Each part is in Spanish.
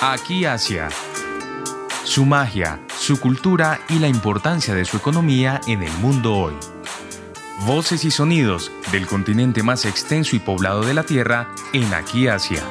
Aquí Asia. Su magia, su cultura y la importancia de su economía en el mundo hoy. Voces y sonidos del continente más extenso y poblado de la Tierra en Aquí Asia.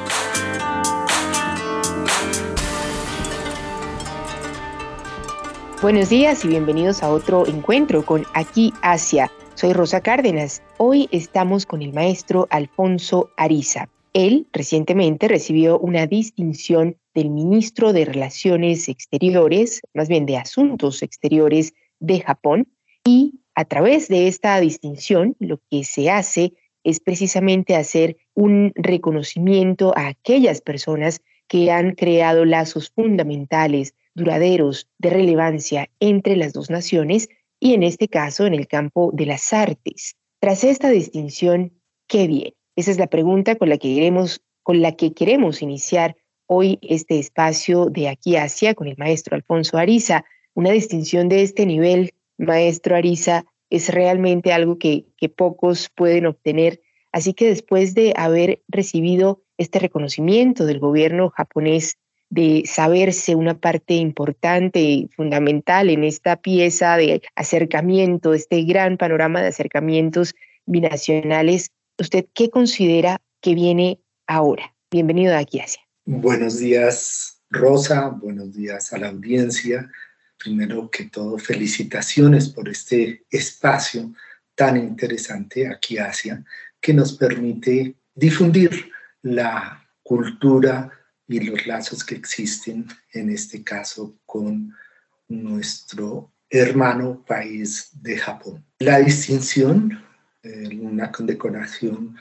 Buenos días y bienvenidos a otro encuentro con Aquí Asia. Soy Rosa Cárdenas. Hoy estamos con el maestro Alfonso Ariza. Él recientemente recibió una distinción del ministro de Relaciones Exteriores, más bien de Asuntos Exteriores de Japón, y a través de esta distinción lo que se hace es precisamente hacer un reconocimiento a aquellas personas que han creado lazos fundamentales, duraderos, de relevancia entre las dos naciones y en este caso en el campo de las artes. Tras esta distinción, ¿qué viene? Esa es la pregunta con la que queremos, con la que queremos iniciar hoy este espacio de aquí hacia con el maestro Alfonso Ariza. Una distinción de este nivel, maestro Ariza, es realmente algo que, que pocos pueden obtener. Así que después de haber recibido este reconocimiento del gobierno japonés, de saberse una parte importante y fundamental en esta pieza de acercamiento, este gran panorama de acercamientos binacionales, ¿usted qué considera que viene ahora? Bienvenido a aquí hacia. Buenos días, Rosa. Buenos días a la audiencia. Primero que todo, felicitaciones por este espacio tan interesante aquí Asia, que nos permite difundir la cultura y los lazos que existen, en este caso, con nuestro hermano país de Japón. La distinción, una condecoración,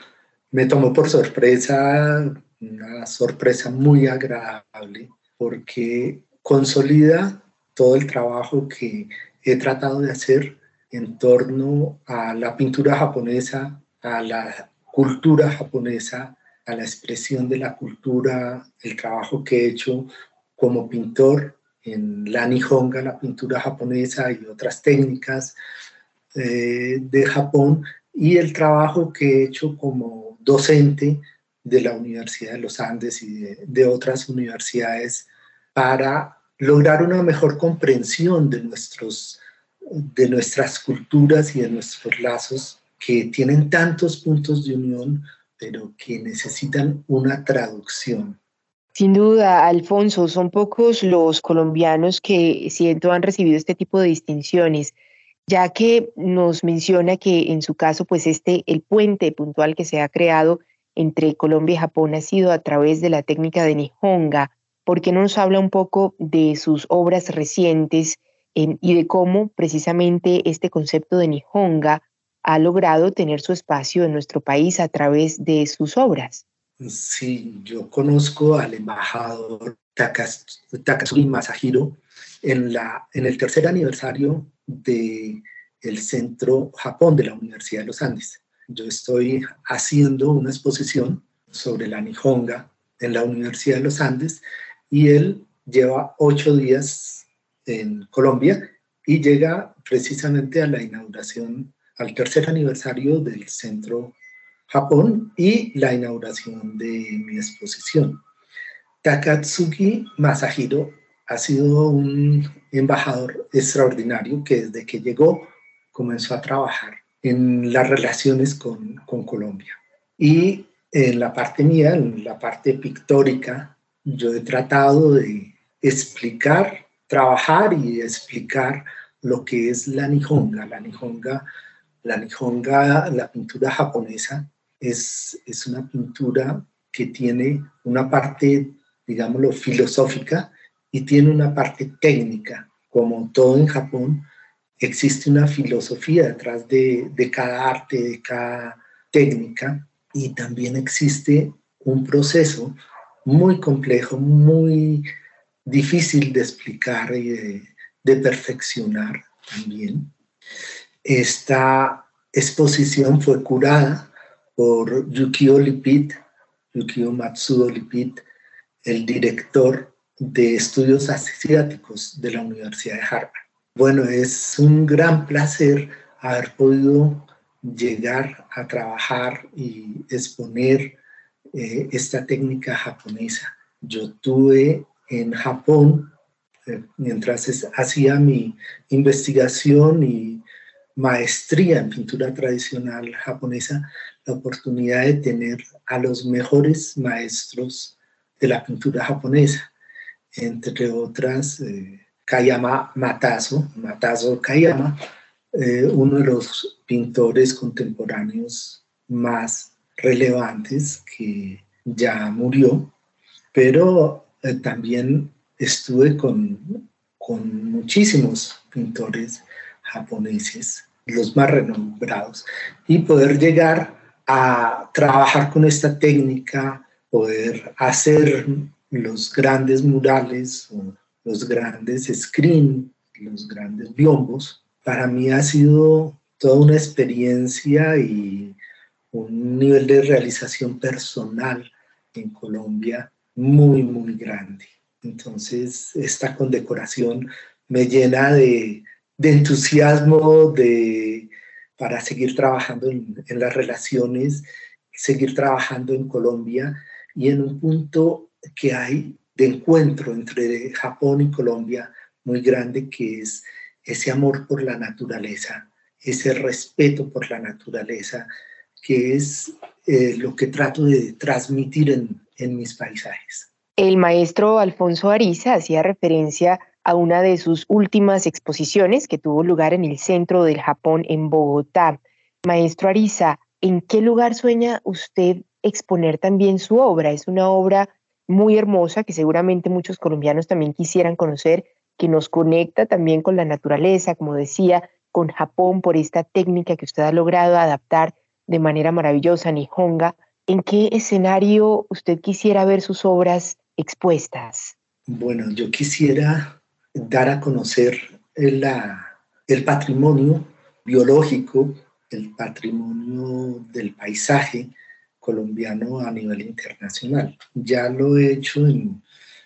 me tomó por sorpresa una sorpresa muy agradable porque consolida todo el trabajo que he tratado de hacer en torno a la pintura japonesa, a la cultura japonesa, a la expresión de la cultura, el trabajo que he hecho como pintor. En la Nihonga, la pintura japonesa y otras técnicas eh, de Japón, y el trabajo que he hecho como docente de la Universidad de los Andes y de, otras universidades para lograr una mejor comprensión de, nuestros, de nuestras culturas y de nuestros lazos que tienen tantos puntos de unión, pero que necesitan una traducción. Sin duda, Alfonso, son pocos los colombianos que siento han recibido este tipo de distinciones, ya que nos menciona que en su caso, pues este, el puente puntual que se ha creado entre Colombia y Japón ha sido a través de la técnica de Nihonga. ¿Por qué no nos habla un poco de sus obras recientes em, y de cómo precisamente este concepto de Nihonga ha logrado tener su espacio en nuestro país a través de sus obras? Sí, yo conozco al embajador Takasugi Masahiro en, la, en el tercer aniversario del el Centro Japón de la Universidad de los Andes. Yo estoy haciendo una exposición sobre la Nihonga en la Universidad de los Andes y él lleva ocho días en Colombia y llega precisamente a la inauguración, al tercer aniversario del Centro Japón y la inauguración de mi exposición. Takatsuki Masahiro ha sido un embajador extraordinario que desde que llegó comenzó a trabajar en las relaciones con, con Colombia. Y en la parte mía, en la parte pictórica, yo he tratado de explicar, trabajar y explicar lo que es la Nihonga. La Nihonga, la Nihonga, la pintura japonesa, es, es una pintura que tiene una parte, digámoslo, filosófica y tiene una parte técnica. Como todo en Japón, existe una filosofía detrás de, cada arte, de cada técnica, y también existe un proceso muy complejo, muy difícil de explicar y de, perfeccionar también. Esta exposición fue curada por Yukio Lipit, Yukio Matsuo Lipit, el director de estudios asiáticos de la Universidad de Harvard. Bueno, es un gran placer haber podido llegar a trabajar y exponer eh, esta técnica japonesa. Yo tuve en Japón, eh, mientras hacía mi investigación y maestría en pintura tradicional japonesa, la oportunidad de tener a los mejores maestros de la pintura japonesa, entre otras eh, Kayama Matazo, Matazo Kayama, eh, uno de los pintores contemporáneos más relevantes que ya murió, pero eh, también estuve con, con muchísimos pintores japoneses, los más renombrados, y poder llegar a trabajar con esta técnica, poder hacer los grandes murales, los grandes screen, los grandes biombos, para mí ha sido toda una experiencia y un nivel de realización personal en Colombia muy, muy grande. Entonces, esta condecoración me llena de, entusiasmo, de, para seguir trabajando en, en, las relaciones, seguir trabajando en Colombia y en un punto que hay de encuentro entre Japón y Colombia muy grande, que es ese amor por la naturaleza, ese respeto por la naturaleza, que es eh, lo que trato de transmitir en, en mis paisajes. El maestro Alfonso Ariza hacía referencia a una de sus últimas exposiciones que tuvo lugar en el centro del Japón, en Bogotá. Maestro Ariza, ¿en qué lugar sueña usted exponer también su obra? Es una obra muy hermosa que seguramente muchos colombianos también quisieran conocer, que nos conecta también con la naturaleza, como decía, con Japón por esta técnica que usted ha logrado adaptar de manera maravillosa, Nihonga. ¿En qué escenario usted quisiera ver sus obras expuestas? Bueno, yo quisiera dar a conocer el, el patrimonio biológico, el patrimonio del paisaje colombiano a nivel internacional. Ya lo he hecho en,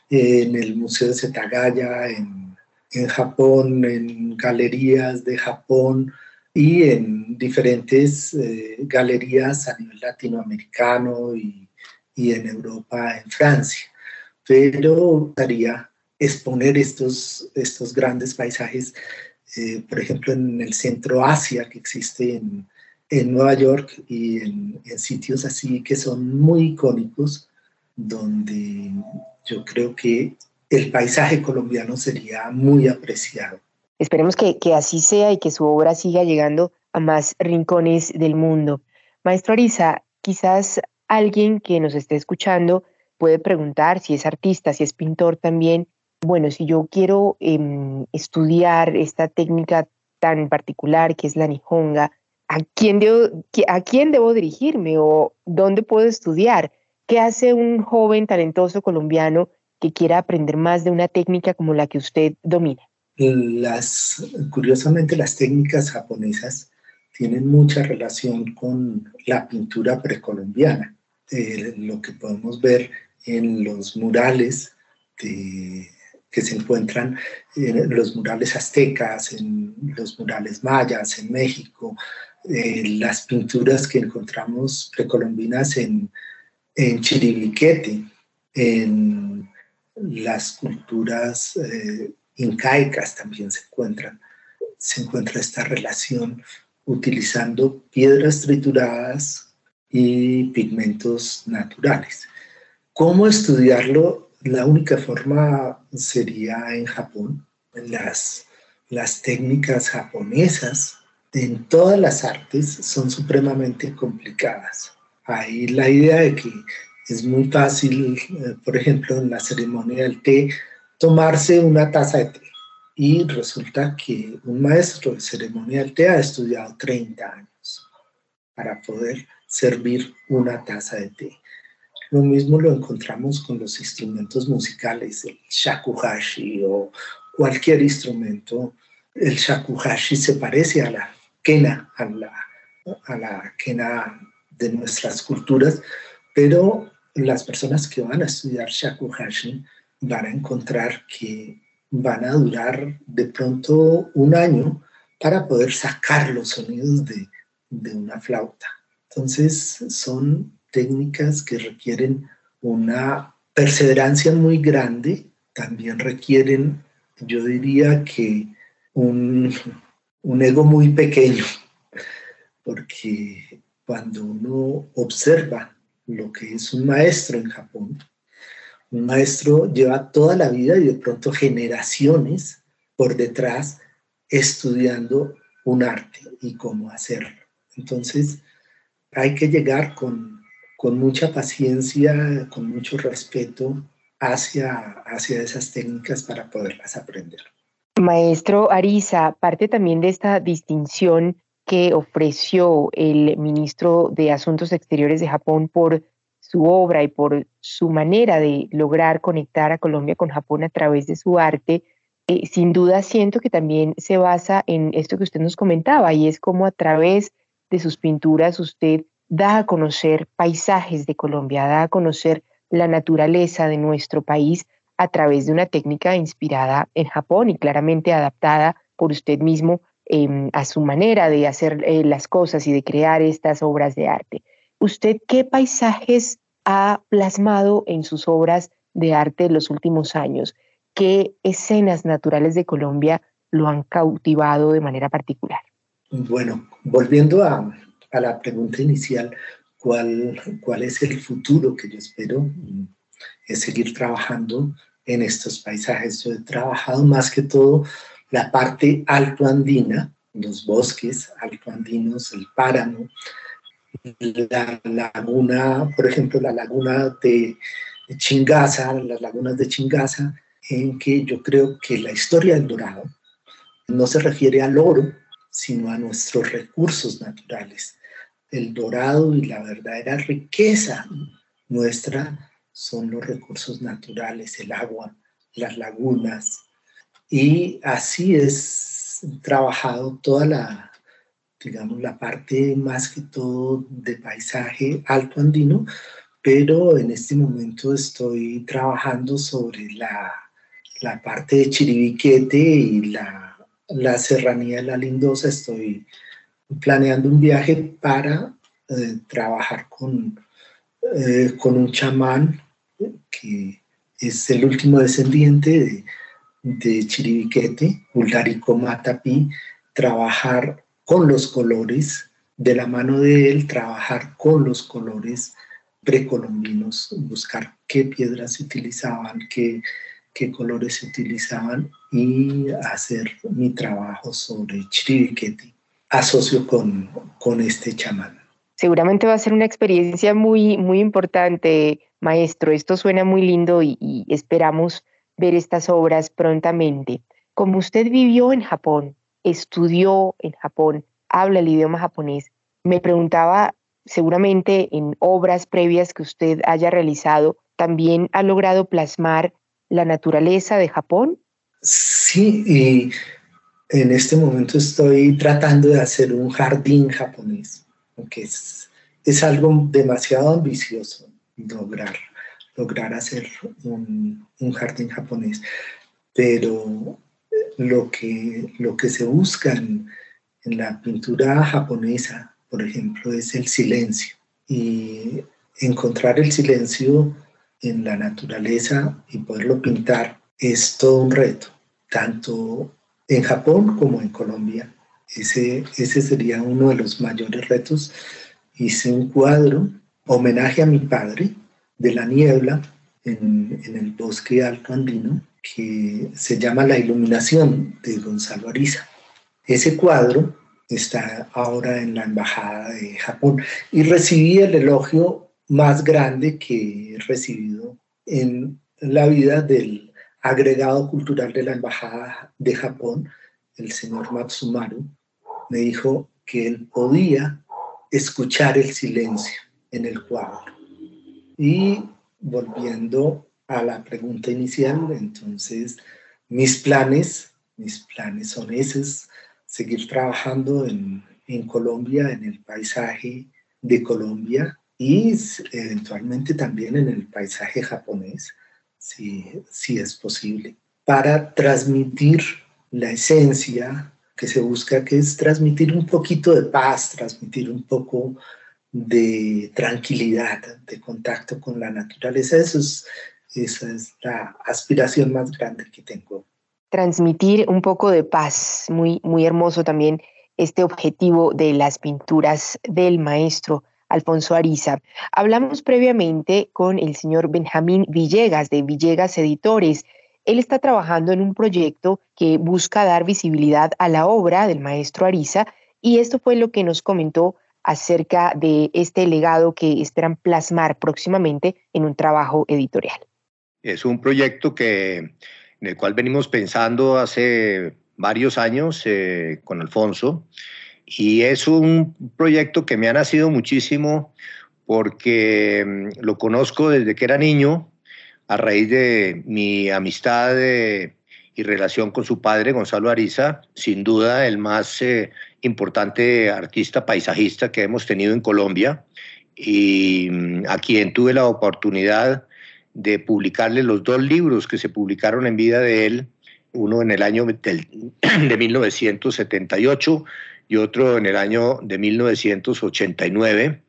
en el Museo de Setagaya, en, en Japón, en galerías de Japón, y en diferentes eh, galerías a nivel latinoamericano y, y, en Europa, en Francia. Pero gustaría exponer estos, estos grandes paisajes, eh, por ejemplo, en el centro Asia que existe en, en Nueva York y en, sitios así que son muy icónicos, donde yo creo que el paisaje colombiano sería muy apreciado. Esperemos que, así sea y que su obra siga llegando a más rincones del mundo. Maestro Arisa, quizás alguien que nos esté escuchando puede preguntar si es artista, si es pintor también. Bueno, si yo quiero em, estudiar esta técnica tan particular que es la Nihonga, ¿a quién, debo, ¿a quién debo dirigirme o dónde puedo estudiar? ¿Qué hace un joven talentoso colombiano que quiera aprender más de una técnica como la que usted domina? Curiosamente, las técnicas japonesas tienen mucha relación con la pintura precolombiana. Eh, lo que podemos ver en los murales que se encuentran en los murales aztecas, en los murales mayas, en México, eh, las pinturas que encontramos precolombinas en, en Chiribiquete, en las culturas eh, incaicas también se encuentran. Se encuentra esta relación utilizando piedras trituradas y pigmentos naturales. ¿Cómo estudiarlo? La única forma sería en Japón. Las, las técnicas japonesas en todas las artes son supremamente complicadas. Hay la idea de que es muy fácil, eh, por ejemplo, en la ceremonia del té, tomarse una taza de té. Y resulta que un maestro de ceremonia del té ha estudiado 30 años para poder servir una taza de té. Lo mismo lo encontramos con los instrumentos musicales, el shakuhachi o cualquier instrumento. El shakuhachi se parece a la quena, a la, a la quena de nuestras culturas, pero las personas que van a estudiar shakuhachi van a encontrar que van a durar de pronto un año para poder sacar los sonidos de, de una flauta. Entonces son técnicas que requieren una perseverancia muy grande también requieren, yo diría que un, un ego muy pequeño, porque cuando uno observa lo que es un maestro en Japón, un maestro lleva toda la vida y de pronto generaciones por detrás estudiando un arte y cómo hacerlo. Entonces, hay que llegar con, con mucha paciencia, con mucho respeto hacia, hacia esas técnicas para poderlas aprender. Maestro Ariza, parte también de esta distinción que ofreció el ministro de Asuntos Exteriores de Japón por su obra y por su manera de lograr conectar a Colombia con Japón a través de su arte, eh, sin duda siento que también se basa en esto que usted nos comentaba y es como a través de sus pinturas usted da a conocer paisajes de Colombia, da a conocer la naturaleza de nuestro país a través de una técnica inspirada en Japón y claramente adaptada por usted mismo em, a su manera de hacer eh, las cosas y de crear estas obras de arte. ¿Usted qué paisajes ha plasmado en sus obras de arte en los últimos años? ¿Qué escenas naturales de Colombia lo han cautivado de manera particular? Bueno, volviendo a, a la pregunta inicial, ¿cuál, ¿cuál es el futuro que yo espero? Es seguir trabajando en estos paisajes. Yo he trabajado más que todo la parte alto andina, los bosques alto andinos, el páramo, la laguna, por ejemplo, la laguna de Chingaza, las lagunas de Chingaza, en que yo creo que la historia del dorado no se refiere al oro, sino a nuestros recursos naturales. El dorado y la verdadera riqueza nuestra son los recursos naturales, el agua, las lagunas. Y así es trabajado toda la, digamos, la parte más que todo de paisaje alto andino, pero en este momento estoy trabajando sobre la, la parte de Chiribiquete y la, la serranía de la Lindosa. Estoy planeando un viaje para eh, trabajar con, eh, con un chamán que es el último descendiente de, de Chiribiquete, Ularico Matapi, trabajar con los colores, de la mano de él, trabajar con los colores precolombinos, buscar qué piedras se utilizaban, qué, qué colores se utilizaban y hacer mi trabajo sobre Chiribiquete, asocio con, con este chamán. Seguramente va a ser una experiencia muy, muy importante, maestro. Esto suena muy lindo y, y esperamos ver estas obras prontamente. Como usted vivió en Japón, estudió en Japón, habla el idioma japonés, me preguntaba, seguramente en obras previas que usted haya realizado, ¿también ha logrado plasmar la naturaleza de Japón? Sí, y en este momento estoy tratando de hacer un jardín japonés, aunque es, es algo demasiado ambicioso lograr, lograr hacer un, un jardín japonés. Pero lo que, lo que se busca en, en la pintura japonesa, por ejemplo, es el silencio. Y encontrar el silencio en la naturaleza y poderlo pintar es todo un reto, tanto en Japón como en Colombia. Ese, ese sería uno de los mayores retos. Hice un cuadro, homenaje a mi padre, de la niebla en, el bosque alto andino, que se llama La Iluminación de Gonzalo Ariza. Ese cuadro está ahora en la Embajada de Japón y recibí el elogio más grande que he recibido en la vida del agregado cultural de la Embajada de Japón, el señor Matsumaru, me dijo que él podía escuchar el silencio en el cuadro. Y volviendo a la pregunta inicial, entonces mis planes, mis planes son esos, seguir trabajando en, en Colombia, en el paisaje de Colombia y eventualmente también en el paisaje japonés, si, si es posible, para transmitir la esencia que se busca, que es transmitir un poquito de paz, transmitir un poco de tranquilidad, de contacto con la naturaleza. Eso es, Esa es la aspiración más grande que tengo. Transmitir un poco de paz, muy, muy hermoso también este objetivo de las pinturas del maestro Alfonso Ariza. Hablamos previamente con el señor Benjamín Villegas de Villegas Editores. Él está trabajando en un proyecto que busca dar visibilidad a la obra del maestro Ariza y esto fue lo que nos comentó acerca de este legado que esperan plasmar próximamente en un trabajo editorial. Es un proyecto que, en el cual venimos pensando hace varios años eh, con Alfonso y es un proyecto que me ha nacido muchísimo porque mm, lo conozco desde que era niño a raíz de mi amistad eh, y relación con su padre, Gonzalo Ariza, sin duda el más eh, importante artista paisajista que hemos tenido en Colombia y mm, a quien tuve la oportunidad de publicarle los dos libros que se publicaron en vida de él, uno en el año de 1978 y otro en el año de 1989.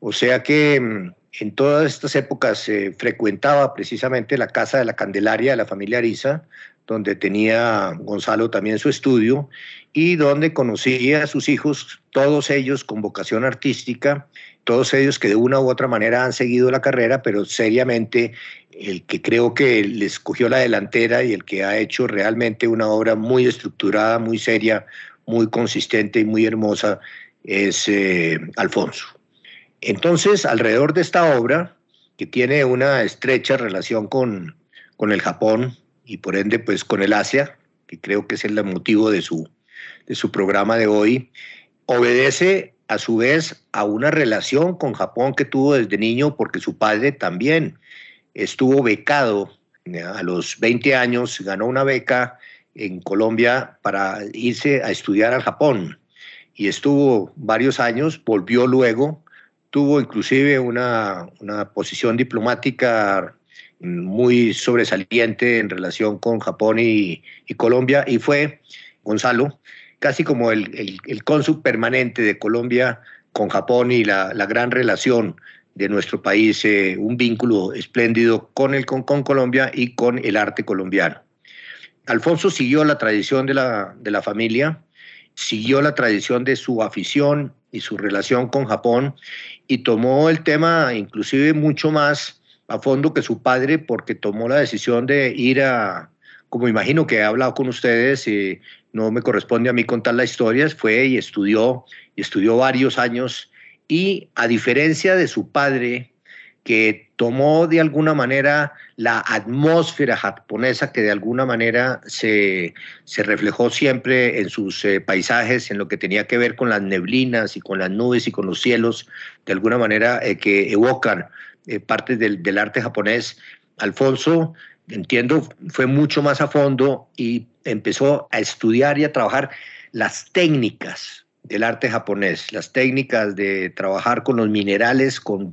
O sea que mm, en todas estas épocas frecuentaba precisamente la casa de la Candelaria de la familia Ariza, donde tenía Gonzalo también su estudio y donde conocía a sus hijos, todos ellos con vocación artística, todos ellos que de una u otra manera han seguido la carrera, pero seriamente el que creo que les cogió la delantera y el que ha hecho realmente una obra muy estructurada, muy seria, muy consistente y muy hermosa es eh, Alfonso. Entonces, alrededor de esta obra, que tiene una estrecha relación con, con el Japón, y por ende pues con el Asia, que creo que es el motivo de su, de su programa de hoy, obedece a su vez a una relación con Japón que tuvo desde niño porque su padre también estuvo becado a los 20 años, ganó una beca en Colombia para irse a estudiar al Japón. Y estuvo varios años, volvió luego, tuvo inclusive una, una posición diplomática muy sobresaliente en relación con Japón y, Colombia y fue Gonzalo, casi como el, el, cónsul permanente de Colombia con Japón y la, gran relación de nuestro país, eh, un vínculo espléndido con, el, con, Colombia y con el arte colombiano. Alfonso siguió la tradición de la, de la familia, siguió la tradición de su afición y su relación con Japón y tomó el tema inclusive mucho más a fondo que su padre porque tomó la decisión de ir a, como imagino que he hablado con ustedes y no me corresponde a mí contar la historia, fue y estudió, y estudió varios años y a diferencia de su padre, que tomó de alguna manera la atmósfera japonesa que de alguna manera se, reflejó siempre en sus eh, paisajes, en lo que tenía que ver con las neblinas y con las nubes y con los cielos, de alguna manera eh, que evocan eh, partes del, del, arte japonés. Alfonso, entiendo, fue mucho más a fondo y empezó a estudiar y a trabajar las técnicas del arte japonés, las técnicas de trabajar con los minerales, con,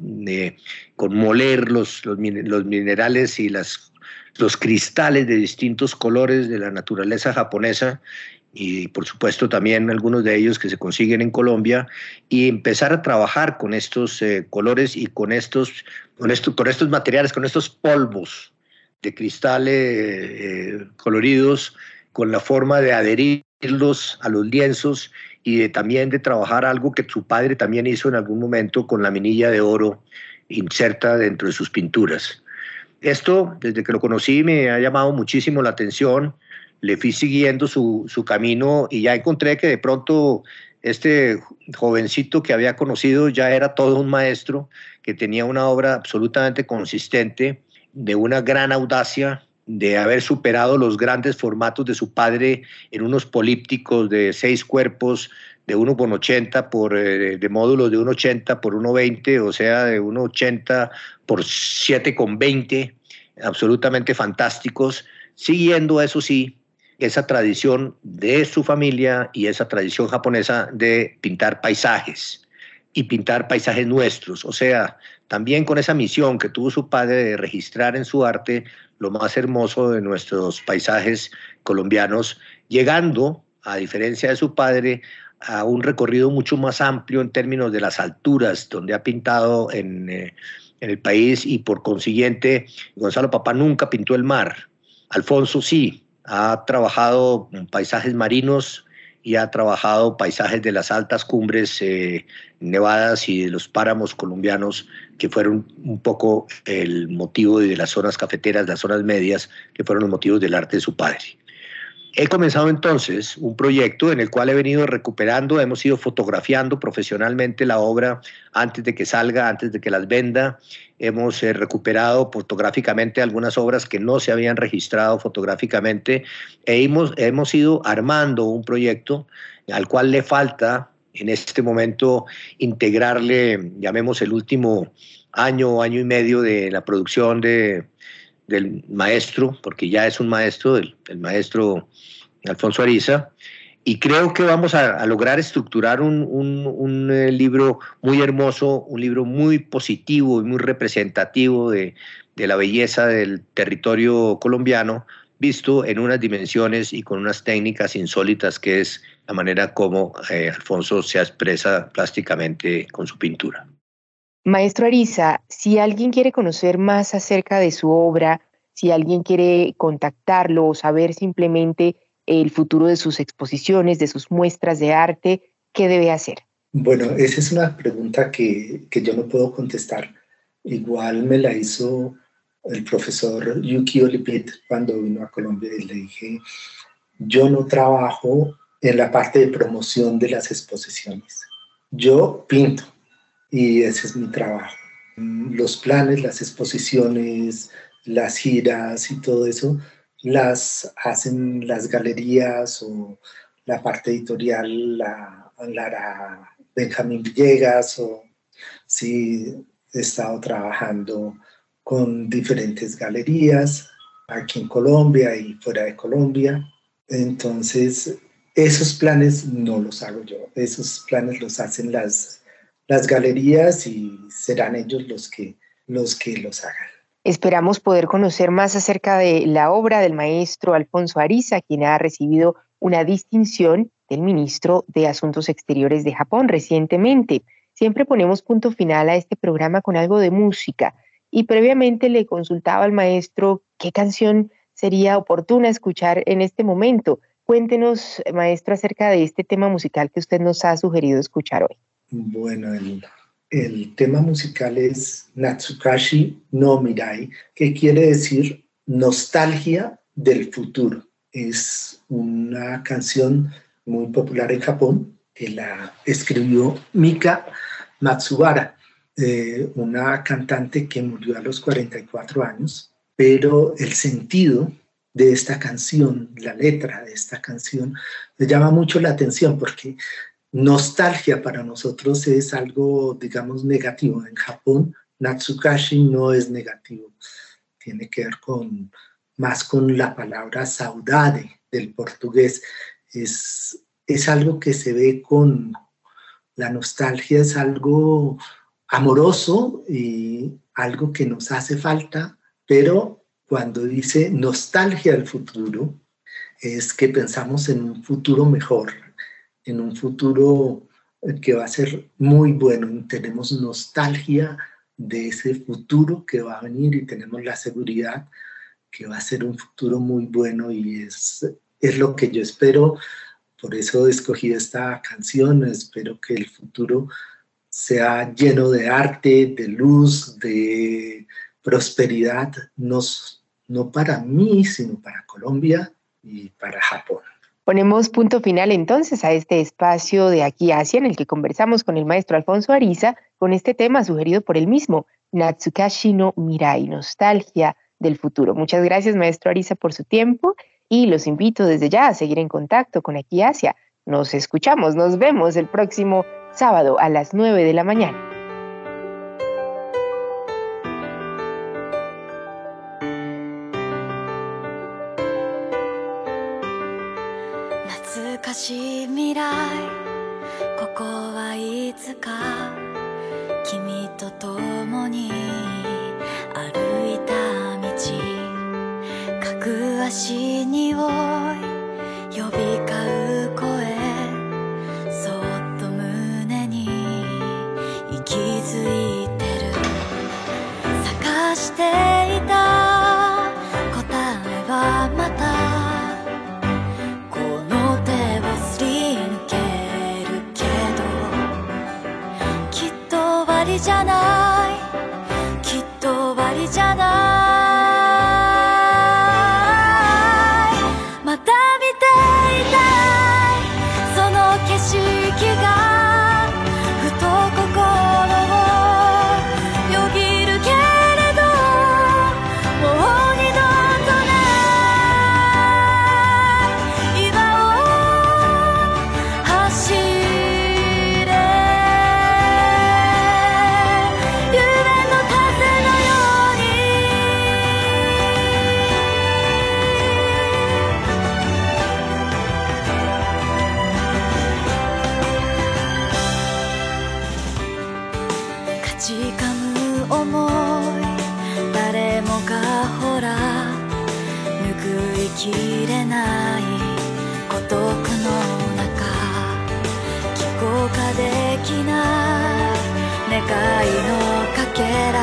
con moler los, los, minerales y las, los cristales de distintos colores de la naturaleza japonesa y por supuesto también algunos de ellos que se consiguen en Colombia y empezar a trabajar con estos eh, colores y con estos, con, estos, con estos materiales, con estos polvos de cristales eh, coloridos, con la forma de adherirlos a los lienzos y de, también de trabajar algo que su padre también hizo en algún momento con la minilla de oro inserta dentro de sus pinturas. Esto, desde que lo conocí, me ha llamado muchísimo la atención le fui siguiendo su, camino y ya encontré que de pronto este jovencito que había conocido ya era todo un maestro, que tenía una obra absolutamente consistente, de una gran audacia, de haber superado los grandes formatos de su padre en unos polípticos de seis cuerpos, de 1,80 por, eh, de módulos de 1,80 por 1,20, o sea, de 1,80 por 7,20, absolutamente fantásticos, siguiendo, eso sí, esa tradición de su familia y esa tradición japonesa de pintar paisajes y pintar paisajes nuestros. O sea, también con esa misión que tuvo su padre de registrar en su arte lo más hermoso de nuestros paisajes colombianos, llegando, a diferencia de su padre, a un recorrido mucho más amplio en términos de las alturas, donde ha pintado en, eh, en el país y por consiguiente Gonzalo Papá nunca pintó el mar. Alfonso sí, ha trabajado en paisajes marinos y ha trabajado paisajes de las altas cumbres eh, nevadas y de los páramos colombianos que fueron un poco el motivo de las zonas cafeteras, las zonas medias, que fueron los motivos del arte de su padre. He comenzado entonces un proyecto en el cual he venido recuperando, hemos ido fotografiando profesionalmente la obra antes de que salga, antes de que las venda. Hemos eh, recuperado fotográficamente algunas obras que no se habían registrado fotográficamente e hemos, hemos ido armando un proyecto al cual le falta en este momento integrarle, llamemos el último año, año y medio de la producción de, del maestro, porque ya es un maestro, el, maestro Alfonso Ariza, y creo que vamos a, lograr estructurar un, eh, libro muy hermoso, un libro muy positivo y muy representativo de, la belleza del territorio colombiano, visto en unas dimensiones y con unas técnicas insólitas que es la manera como eh, Alfonso se expresa plásticamente con su pintura. Maestro Ariza, si alguien quiere conocer más acerca de su obra, si alguien quiere contactarlo o saber simplemente el futuro de sus exposiciones, de sus muestras de arte, ¿qué debe hacer? Bueno, esa es una pregunta que, que yo no puedo contestar. Igual me la hizo el profesor Yuki Olipit cuando vino a Colombia y le dije, yo no trabajo en la parte de promoción de las exposiciones. Yo pinto, y ese es mi trabajo. Los planes, las exposiciones, las giras y todo eso, las hacen las galerías o la parte editorial, la, la Benjamín Villegas o si he estado trabajando con diferentes galerías aquí en Colombia y fuera de Colombia. Entonces, esos planes no los hago yo, esos planes los hacen las las galerías y serán ellos los que los, que los hagan. Esperamos poder conocer más acerca de la obra del maestro Alfonso Ariza, quien ha recibido una distinción del ministro de Asuntos Exteriores de Japón recientemente. Siempre ponemos punto final a este programa con algo de música y previamente le consultaba al maestro qué canción sería oportuna escuchar en este momento. Cuéntenos, maestro, acerca de este tema musical que usted nos ha sugerido escuchar hoy. Bueno, el, tema musical es Natsukashi no Mirai, que quiere decir nostalgia del futuro. Es una canción muy popular en Japón que la escribió Mika Matsubara, eh, una cantante que murió a los 44 años, pero el sentido de esta canción, la letra de esta canción, me llama mucho la atención porque Nostalgia para nosotros es algo, digamos, negativo. En Japón, Natsukashi no es negativo. Tiene que ver con más con la palabra saudade del portugués. Es, es algo que se ve con la nostalgia, es algo amoroso y algo que nos hace falta, pero cuando dice nostalgia del futuro, es que pensamos en un futuro mejor, en un futuro que va a ser muy bueno. Tenemos nostalgia de ese futuro que va a venir y tenemos la seguridad que va a ser un futuro muy bueno y es, es lo que yo espero. Por eso escogí esta canción. Espero que el futuro sea lleno de arte, de luz, de prosperidad, no, no para mí, sino para Colombia y para Japón. Ponemos punto final entonces a este espacio de aquí Asia en el que conversamos con el maestro Alfonso Ariza con este tema sugerido por él mismo, Natsukashi no Mirai, nostalgia del futuro. Muchas gracias maestro Ariza por su tiempo y los invito desde ya a seguir en contacto con aquí Asia. Nos escuchamos, nos vemos el próximo sábado a las 9 de la mañana. つか。君と共に歩いた道。かく足におい願いのかけら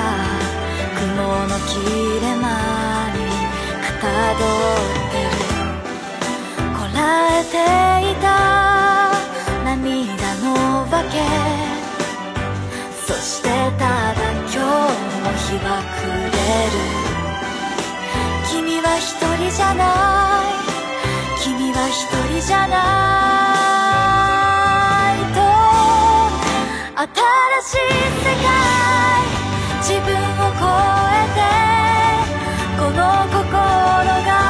雲の切れ間にかたどってる。こらえていた涙の化けそしてただ今日も日は暮れる。君は一人じゃない君は一人じゃないとしい世界。自分を超えてこの心が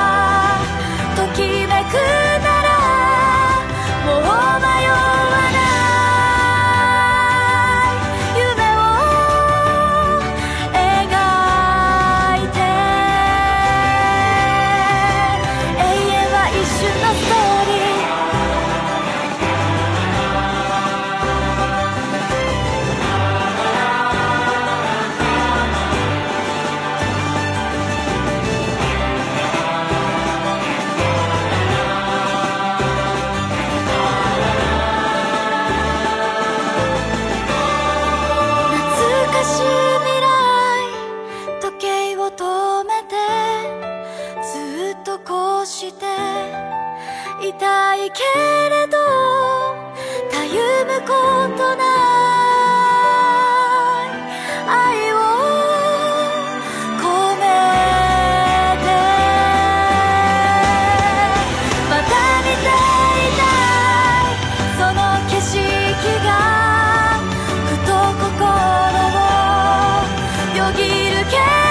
together